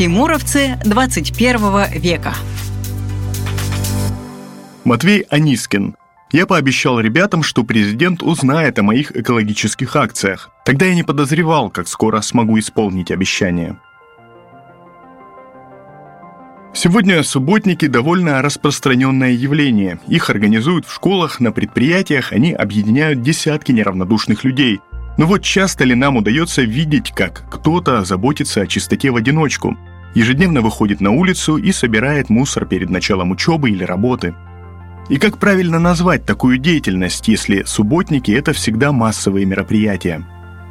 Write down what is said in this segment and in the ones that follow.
Тимуровцы 21 века. Матвей Анискин. Я пообещал ребятам, что президент узнает о моих экологических акциях. Тогда я не подозревал, как скоро смогу исполнить обещание. Сегодня субботники – довольно распространенное явление. Их организуют в школах, на предприятиях, они объединяют десятки неравнодушных людей. Но вот часто ли нам удается видеть, как кто-то заботится о чистоте в одиночку? Ежедневно выходит на улицу и собирает мусор перед началом учебы или работы. И как правильно назвать такую деятельность, если субботники – это всегда массовые мероприятия?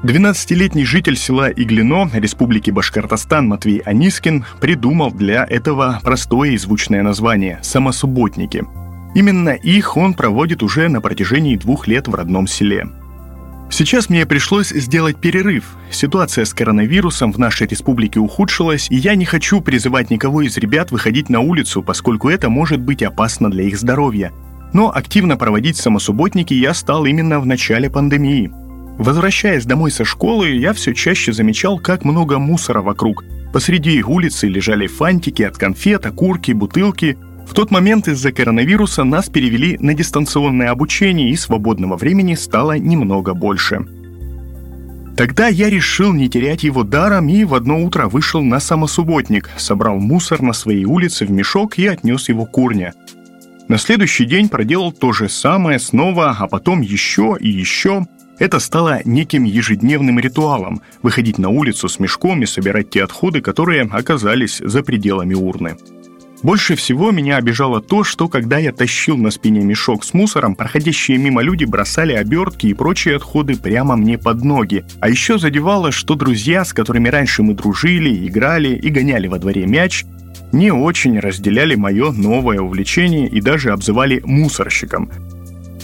12-летний житель села Иглино, республики Башкортостан Матвей Анискин придумал для этого простое и звучное название – «самосубботники». Именно их он проводит уже на протяжении двух лет в родном селе. Сейчас мне пришлось сделать перерыв. Ситуация с коронавирусом в нашей республике ухудшилась, и я не хочу призывать никого из ребят выходить на улицу, поскольку это может быть опасно для их здоровья. Но активно проводить самосубботники я стал именно в начале пандемии – Возвращаясь домой со школы, я все чаще замечал, как много мусора вокруг. Посреди улицы лежали фантики от конфет, окурки, бутылки. В тот момент из-за коронавируса нас перевели на дистанционное обучение, и свободного времени стало немного больше. Тогда я решил не терять его даром и в одно утро вышел на самосубботник, собрал мусор на своей улице в мешок и отнес его к урне. На следующий день проделал то же самое снова, а потом еще и еще – это стало неким ежедневным ритуалом – выходить на улицу с мешком и собирать те отходы, которые оказались за пределами урны. Больше всего меня обижало то, что когда я тащил на спине мешок с мусором, проходящие мимо люди бросали обертки и прочие отходы прямо мне под ноги. А еще задевало, что друзья, с которыми раньше мы дружили, играли и гоняли во дворе мяч, не очень разделяли мое новое увлечение и даже обзывали мусорщиком –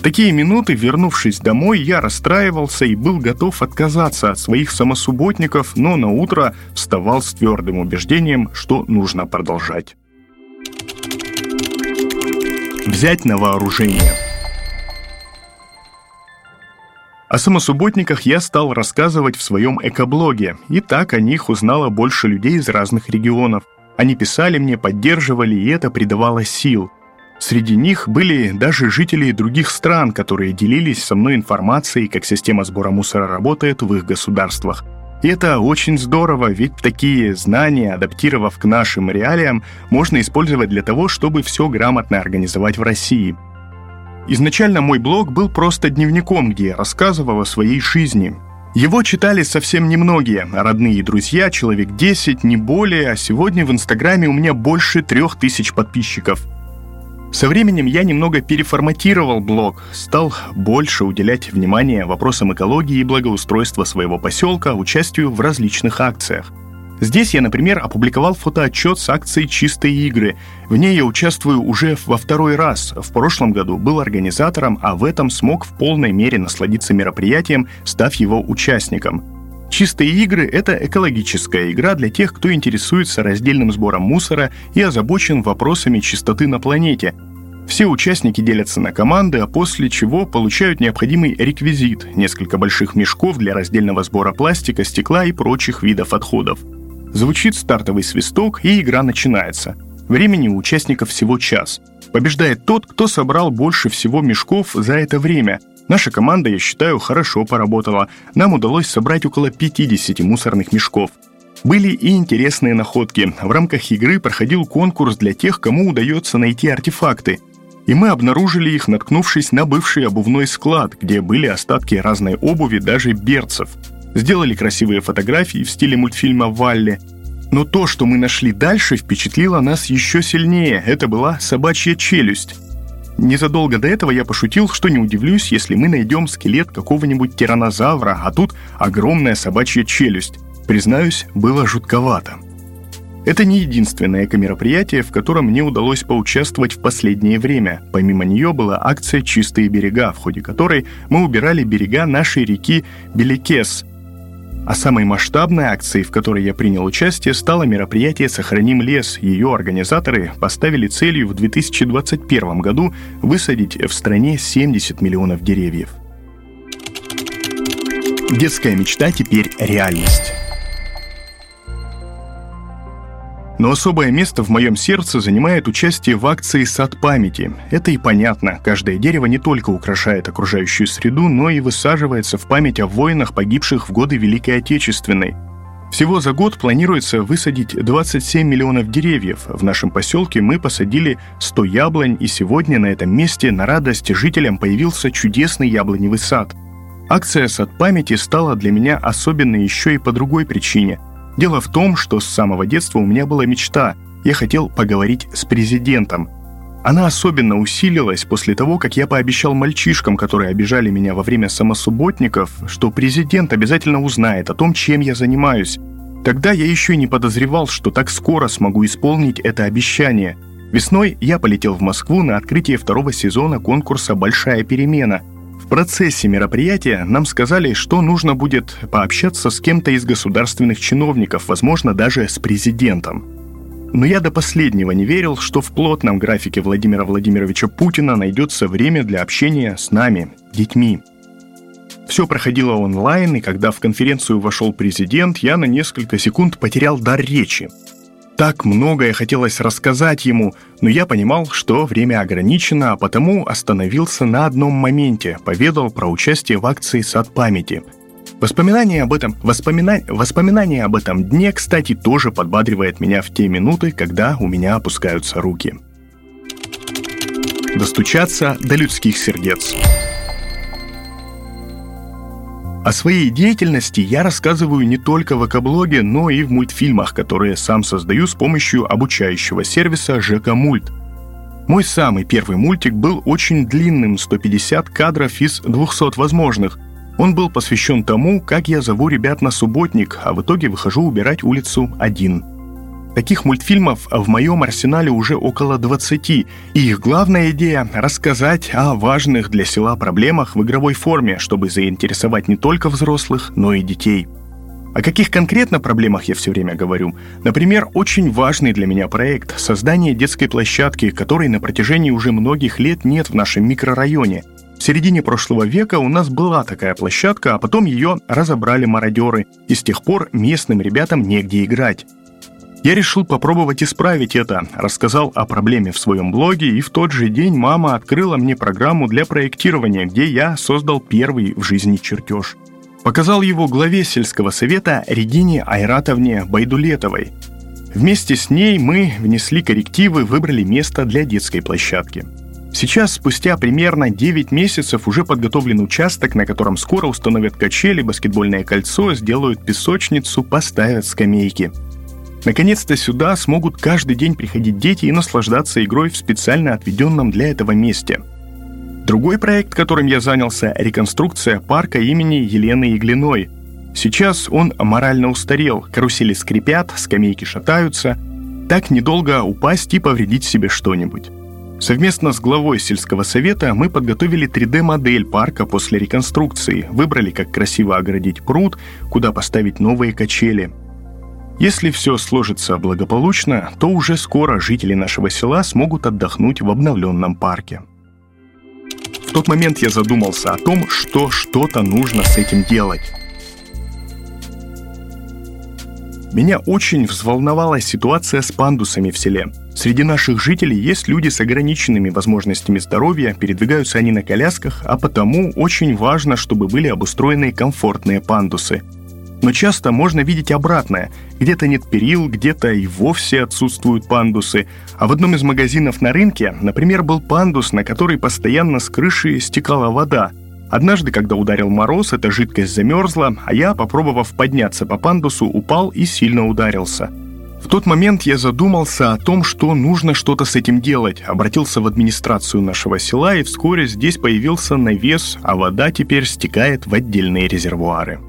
такие минуты, вернувшись домой, я расстраивался и был готов отказаться от своих самосубботников, но на утро вставал с твердым убеждением, что нужно продолжать. Взять на вооружение. О самосубботниках я стал рассказывать в своем экоблоге, и так о них узнало больше людей из разных регионов. Они писали мне, поддерживали, и это придавало сил. Среди них были даже жители других стран, которые делились со мной информацией, как система сбора мусора работает в их государствах. И это очень здорово, ведь такие знания, адаптировав к нашим реалиям, можно использовать для того, чтобы все грамотно организовать в России. Изначально мой блог был просто дневником, где я рассказывал о своей жизни. Его читали совсем немногие, родные и друзья, человек 10, не более, а сегодня в Инстаграме у меня больше трех тысяч подписчиков – со временем я немного переформатировал блог, стал больше уделять внимание вопросам экологии и благоустройства своего поселка, участию в различных акциях. Здесь я, например, опубликовал фотоотчет с акцией «Чистые игры». В ней я участвую уже во второй раз. В прошлом году был организатором, а в этом смог в полной мере насладиться мероприятием, став его участником – Чистые игры — это экологическая игра для тех, кто интересуется раздельным сбором мусора и озабочен вопросами чистоты на планете. Все участники делятся на команды, а после чего получают необходимый реквизит — несколько больших мешков для раздельного сбора пластика, стекла и прочих видов отходов. Звучит стартовый свисток, и игра начинается. Времени у участников всего час. Побеждает тот, кто собрал больше всего мешков за это время — Наша команда, я считаю, хорошо поработала. Нам удалось собрать около 50 мусорных мешков. Были и интересные находки. В рамках игры проходил конкурс для тех, кому удается найти артефакты. И мы обнаружили их, наткнувшись на бывший обувной склад, где были остатки разной обуви, даже берцев. Сделали красивые фотографии в стиле мультфильма «Валли», но то, что мы нашли дальше, впечатлило нас еще сильнее. Это была собачья челюсть. Незадолго до этого я пошутил, что не удивлюсь, если мы найдем скелет какого-нибудь тиранозавра, а тут огромная собачья челюсть. Признаюсь, было жутковато. Это не единственное эко-мероприятие, в котором мне удалось поучаствовать в последнее время. Помимо нее была акция «Чистые берега», в ходе которой мы убирали берега нашей реки Беликес – а самой масштабной акцией, в которой я принял участие, стало мероприятие «Сохраним лес». Ее организаторы поставили целью в 2021 году высадить в стране 70 миллионов деревьев. Детская мечта теперь реальность. Но особое место в моем сердце занимает участие в акции «Сад памяти». Это и понятно. Каждое дерево не только украшает окружающую среду, но и высаживается в память о воинах, погибших в годы Великой Отечественной. Всего за год планируется высадить 27 миллионов деревьев. В нашем поселке мы посадили 100 яблонь, и сегодня на этом месте на радость жителям появился чудесный яблоневый сад. Акция «Сад памяти» стала для меня особенной еще и по другой причине – Дело в том, что с самого детства у меня была мечта. Я хотел поговорить с президентом. Она особенно усилилась после того, как я пообещал мальчишкам, которые обижали меня во время самосубботников, что президент обязательно узнает о том, чем я занимаюсь. Тогда я еще и не подозревал, что так скоро смогу исполнить это обещание. Весной я полетел в Москву на открытие второго сезона конкурса «Большая перемена», в процессе мероприятия нам сказали, что нужно будет пообщаться с кем-то из государственных чиновников, возможно, даже с президентом. Но я до последнего не верил, что в плотном графике Владимира Владимировича Путина найдется время для общения с нами, детьми. Все проходило онлайн, и когда в конференцию вошел президент, я на несколько секунд потерял дар речи – так многое хотелось рассказать ему, но я понимал, что время ограничено, а потому остановился на одном моменте, поведал про участие в акции «Сад памяти». Воспоминания об этом, воспомина... воспоминания об этом дне, кстати, тоже подбадривает меня в те минуты, когда у меня опускаются руки. Достучаться до людских сердец. О своей деятельности я рассказываю не только в экоблоге, но и в мультфильмах, которые сам создаю с помощью обучающего сервиса ЖК Мульт. Мой самый первый мультик был очень длинным, 150 кадров из 200 возможных. Он был посвящен тому, как я зову ребят на субботник, а в итоге выхожу убирать улицу один – Таких мультфильмов в моем арсенале уже около 20, и их главная идея – рассказать о важных для села проблемах в игровой форме, чтобы заинтересовать не только взрослых, но и детей. О каких конкретно проблемах я все время говорю? Например, очень важный для меня проект – создание детской площадки, которой на протяжении уже многих лет нет в нашем микрорайоне. В середине прошлого века у нас была такая площадка, а потом ее разобрали мародеры, и с тех пор местным ребятам негде играть. Я решил попробовать исправить это, рассказал о проблеме в своем блоге, и в тот же день мама открыла мне программу для проектирования, где я создал первый в жизни чертеж. Показал его главе сельского совета Регине Айратовне Байдулетовой. Вместе с ней мы внесли коррективы, выбрали место для детской площадки. Сейчас, спустя примерно 9 месяцев, уже подготовлен участок, на котором скоро установят качели, баскетбольное кольцо, сделают песочницу, поставят скамейки – Наконец-то сюда смогут каждый день приходить дети и наслаждаться игрой в специально отведенном для этого месте. Другой проект, которым я занялся – реконструкция парка имени Елены Иглиной. Сейчас он морально устарел, карусели скрипят, скамейки шатаются. Так недолго упасть и повредить себе что-нибудь. Совместно с главой сельского совета мы подготовили 3D-модель парка после реконструкции, выбрали, как красиво оградить пруд, куда поставить новые качели – если все сложится благополучно, то уже скоро жители нашего села смогут отдохнуть в обновленном парке. В тот момент я задумался о том, что что-то нужно с этим делать. Меня очень взволновала ситуация с пандусами в селе. Среди наших жителей есть люди с ограниченными возможностями здоровья, передвигаются они на колясках, а потому очень важно, чтобы были обустроены комфортные пандусы – но часто можно видеть обратное. Где-то нет перил, где-то и вовсе отсутствуют пандусы. А в одном из магазинов на рынке, например, был пандус, на который постоянно с крыши стекала вода. Однажды, когда ударил мороз, эта жидкость замерзла, а я, попробовав подняться по пандусу, упал и сильно ударился. В тот момент я задумался о том, что нужно что-то с этим делать, обратился в администрацию нашего села, и вскоре здесь появился навес, а вода теперь стекает в отдельные резервуары.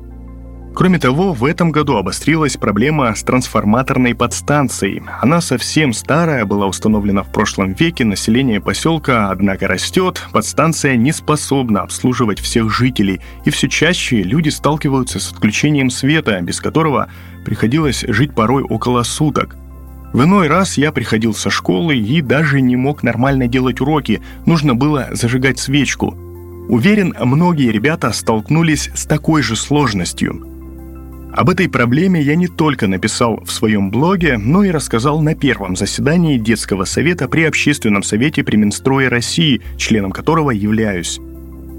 Кроме того, в этом году обострилась проблема с трансформаторной подстанцией. Она совсем старая, была установлена в прошлом веке, население поселка, однако растет, подстанция не способна обслуживать всех жителей, и все чаще люди сталкиваются с отключением света, без которого приходилось жить порой около суток. В иной раз я приходил со школы и даже не мог нормально делать уроки, нужно было зажигать свечку. Уверен, многие ребята столкнулись с такой же сложностью – Об этой проблеме я не только написал в своем блоге, но и рассказал на первом заседании детского совета при Общественном совете при Минстрое России, членом которого являюсь.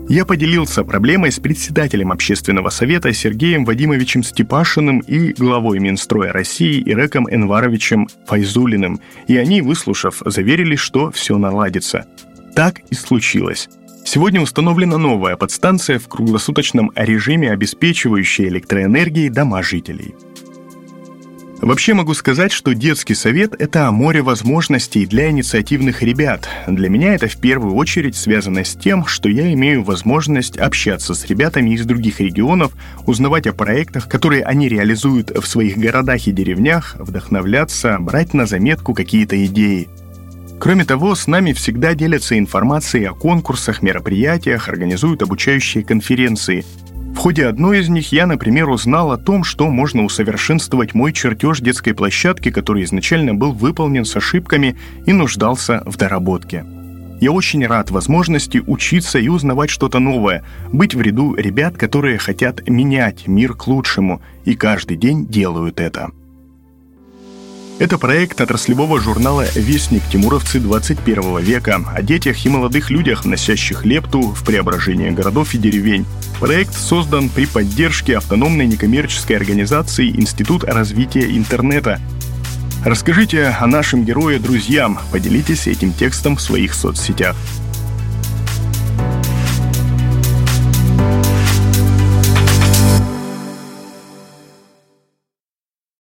Я поделился проблемой с председателем общественного совета Сергеем Вадимовичем Степашиным и главой Минстроя России Иреком Энваровичем Файзулиным, и они, выслушав, заверили, что все наладится. Так и случилось. Сегодня установлена новая подстанция в круглосуточном режиме, обеспечивающая электроэнергией дома жителей – Вообще могу сказать, что детский совет – это море возможностей для инициативных ребят. Для меня это в первую очередь связано с тем, что я имею возможность общаться с ребятами из других регионов, узнавать о проектах, которые они реализуют в своих городах и деревнях, вдохновляться, брать на заметку какие-то идеи. Кроме того, с нами всегда делятся информацией о конкурсах, мероприятиях, организуют обучающие конференции – в ходе одной из них я, например, узнал о том, что можно усовершенствовать мой чертеж детской площадки, который изначально был выполнен с ошибками и нуждался в доработке. Я очень рад возможности учиться и узнавать что-то новое, быть в ряду ребят, которые хотят менять мир к лучшему и каждый день делают это. Это проект отраслевого журнала «Вестник. Тимуровцы 21 века» о детях и молодых людях, вносящих лепту в преображение городов и деревень. Проект создан при поддержке автономной некоммерческой организации Институт развития интернета. Расскажите о нашем герое друзьям, поделитесь этим текстом в своих соцсетях.